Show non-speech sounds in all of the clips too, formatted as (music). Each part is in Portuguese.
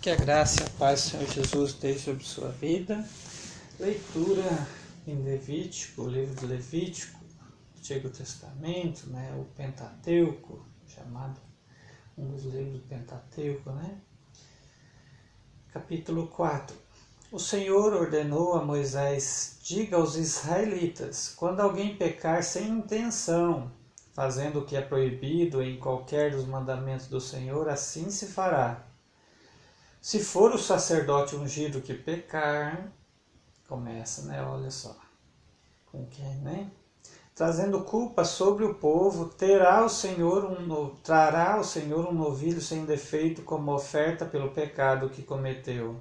Que a graça e a paz do Senhor Jesus esteja sobre sua vida. Leitura em Levítico, o livro de Levítico, Antigo Testamento, né, o Pentateuco, chamado um dos livros do Pentateuco, né? Capítulo 4. O Senhor ordenou a Moisés: Diga aos israelitas, quando alguém pecar sem intenção, fazendo o que é proibido em qualquer dos mandamentos do Senhor, assim se fará. Se for o sacerdote ungido que pecar, começa, né? Olha só. Com quem, né? Trazendo culpa sobre o povo, terá o Senhor um trará o Senhor um novilho sem defeito como oferta pelo pecado que cometeu.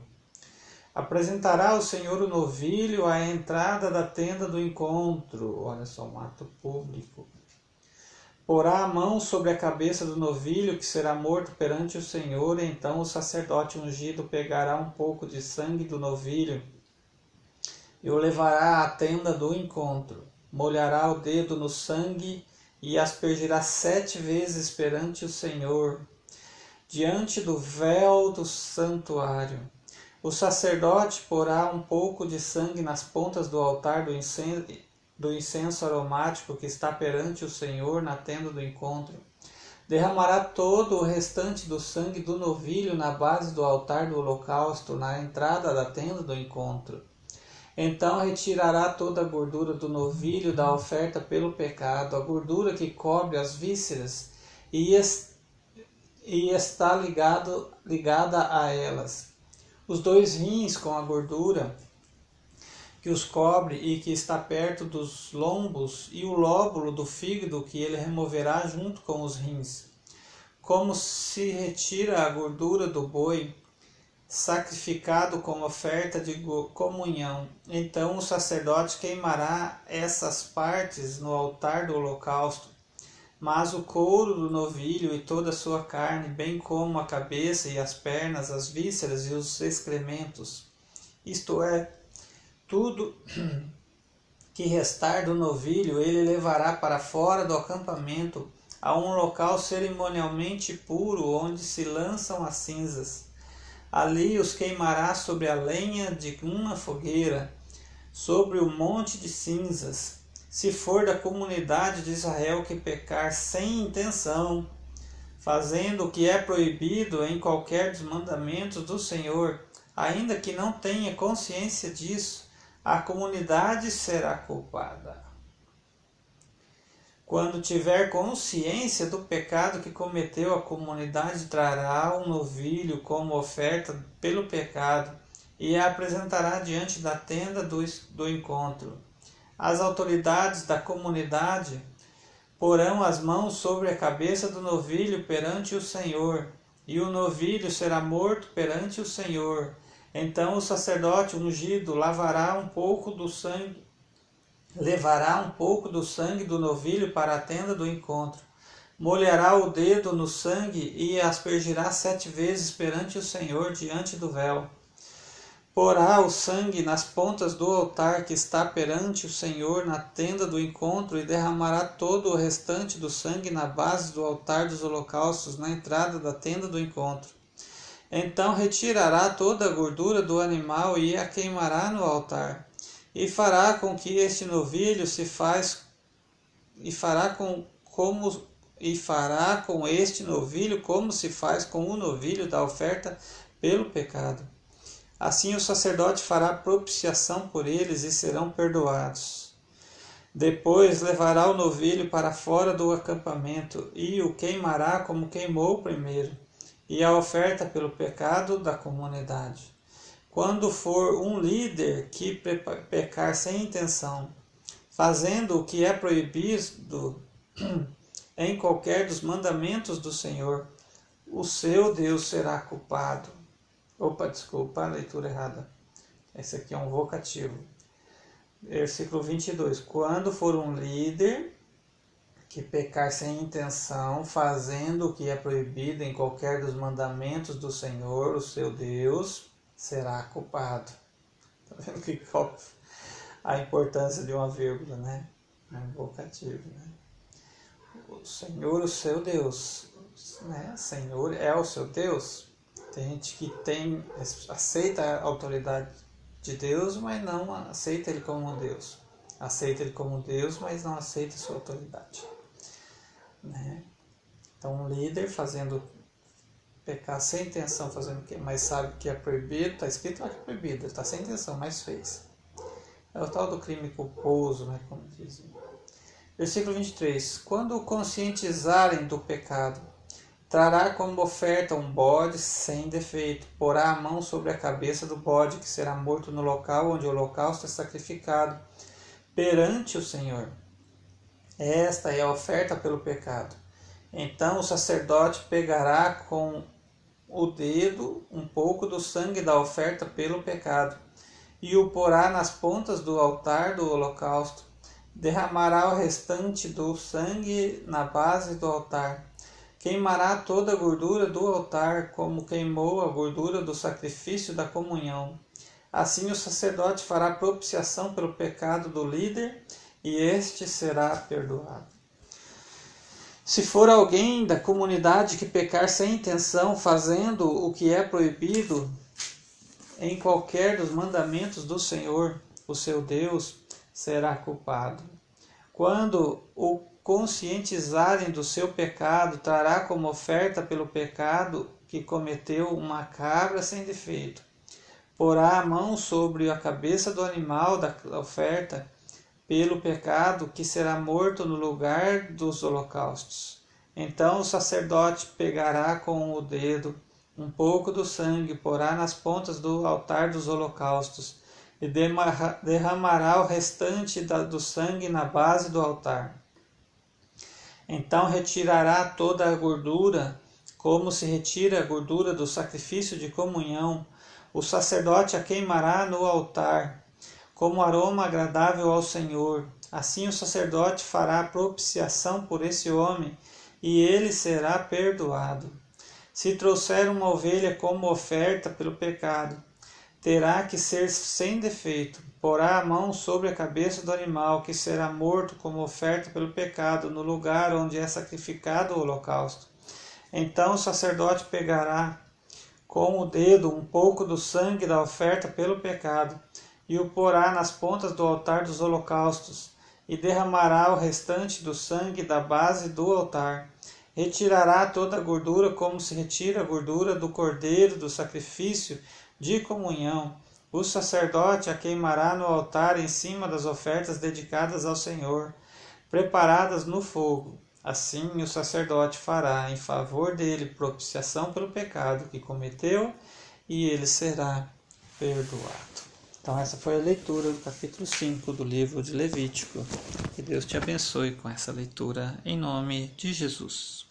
Apresentará o Senhor o novilho à entrada da tenda do encontro. Olha só, um ato público. Porá a mão sobre a cabeça do novilho que será morto perante o Senhor, e então o sacerdote ungido pegará um pouco de sangue do novilho e o levará à tenda do encontro. Molhará o dedo no sangue e aspergirá sete vezes perante o Senhor, diante do véu do santuário. O sacerdote porá um pouco de sangue nas pontas do altar do incenso, do incenso aromático que está perante o Senhor na tenda do encontro. Derramará todo o restante do sangue do novilho na base do altar do holocausto, na entrada da tenda do encontro. Então retirará toda a gordura do novilho da oferta pelo pecado, a gordura que cobre as vísceras, e, e está ligado, ligada a elas os dois rins com a gordura que os cobre e que está perto dos lombos, e o lóbulo do fígado que ele removerá junto com os rins. Como se retira a gordura do boi sacrificado como oferta de comunhão. Então o sacerdote queimará essas partes no altar do holocausto mas o couro do novilho e toda a sua carne, bem como a cabeça e as pernas, as vísceras e os excrementos, isto é, tudo (clears throat) que restar do novilho, ele levará para fora do acampamento a um local cerimonialmente puro, onde se lançam as cinzas. Ali os queimará sobre a lenha de uma fogueira, sobre o monte de cinzas, se for da comunidade de Israel que pecar sem intenção, fazendo o que é proibido em qualquer dos mandamentos do Senhor, ainda que não tenha consciência disso, a comunidade será culpada. Quando tiver consciência do pecado que cometeu, a comunidade trará um novilho como oferta pelo pecado e a apresentará diante da tenda do, do encontro as autoridades da comunidade porão as mãos sobre a cabeça do novilho perante o Senhor, e o novilho será morto perante o Senhor. Então o sacerdote ungido lavará um pouco do sangue, levará um pouco do sangue do novilho para a tenda do encontro. Molhará o dedo no sangue e aspergirá sete vezes perante o Senhor diante do véu. Porá o sangue nas pontas do altar que está perante o Senhor na tenda do encontro e derramará todo o restante do sangue na base do altar dos holocaustos na entrada da tenda do encontro. Então retirará toda a gordura do animal e a queimará no altar. E fará com que este novilho se faz e fará com como e fará com este novilho como se faz com o novilho da oferta pelo pecado Assim o sacerdote fará propiciação por eles e serão perdoados. Depois levará o novilho para fora do acampamento e o queimará como queimou primeiro, e a oferta pelo pecado da comunidade. Quando for um líder que pecar sem intenção, fazendo o que é proibido (clears throat) em qualquer dos mandamentos do Senhor, o seu Deus será culpado. Opa, desculpa, a leitura errada. Esse aqui é um vocativo. Versículo 22. Quando for um líder que pecar sem intenção, fazendo o que é proibido em qualquer dos mandamentos do Senhor, o seu Deus, será culpado. (laughs) Tá vendo que a importância de uma vírgula, né? É um vocativo, né? O Senhor, o seu Deus, né? Senhor é o seu Deus Tem gente que tem aceita a autoridade de Deus, mas não aceita ele como Deus. Aceita ele como Deus, mas não aceita sua autoridade. Né? Então, um líder fazendo pecar sem intenção, fazendo o quê? Mas sabe que é proibido, está escrito lá que é proibido, está sem intenção, mas fez. É o tal do crime culposo, né, como dizem. Versículo 23. Quando conscientizarem do pecado, trará como oferta um bode sem defeito, porá a mão sobre a cabeça do bode, que será morto no local onde o holocausto é sacrificado, perante o Senhor. Esta é a oferta pelo pecado. Então o sacerdote pegará com o dedo um pouco do sangue da oferta pelo pecado e o porá nas pontas do altar do holocausto. Derramará o restante do sangue na base do altar. Queimará toda a gordura do altar, como queimou a gordura do sacrifício da comunhão. Assim o sacerdote fará propiciação pelo pecado do líder, e este será perdoado. Se for alguém da comunidade que pecar sem intenção, fazendo o que é proibido, em qualquer dos mandamentos do Senhor, o seu Deus, será culpado. Quando o conscientizarem do seu pecado, trará como oferta pelo pecado que cometeu uma cabra sem defeito. Porá a mão sobre a cabeça do animal da oferta pelo pecado que será morto no lugar dos holocaustos. Então o sacerdote pegará com o dedo um pouco do sangue, porá nas pontas do altar dos holocaustos, e derramará o restante do sangue na base do altar. Então retirará toda a gordura, como se retira a gordura do sacrifício de comunhão. O sacerdote a queimará no altar, como aroma agradável ao Senhor. Assim o sacerdote fará propiciação por esse homem, e ele será perdoado. Se trouxer uma ovelha como oferta pelo pecado, terá que ser sem defeito. Porá a mão sobre a cabeça do animal, que será morto como oferta pelo pecado, no lugar onde é sacrificado o holocausto. Então o sacerdote pegará com o dedo um pouco do sangue da oferta pelo pecado, e o porá nas pontas do altar dos holocaustos, e derramará o restante do sangue da base do altar retirará toda a gordura, como se retira a gordura do cordeiro do sacrifício de comunhão. O sacerdote a queimará no altar em cima das ofertas dedicadas ao Senhor, preparadas no fogo. Assim o sacerdote fará em favor dele propiciação pelo pecado que cometeu, e ele será perdoado. Então, essa foi a leitura do capítulo 5 do livro de Levítico. Que Deus te abençoe com essa leitura, em nome de Jesus.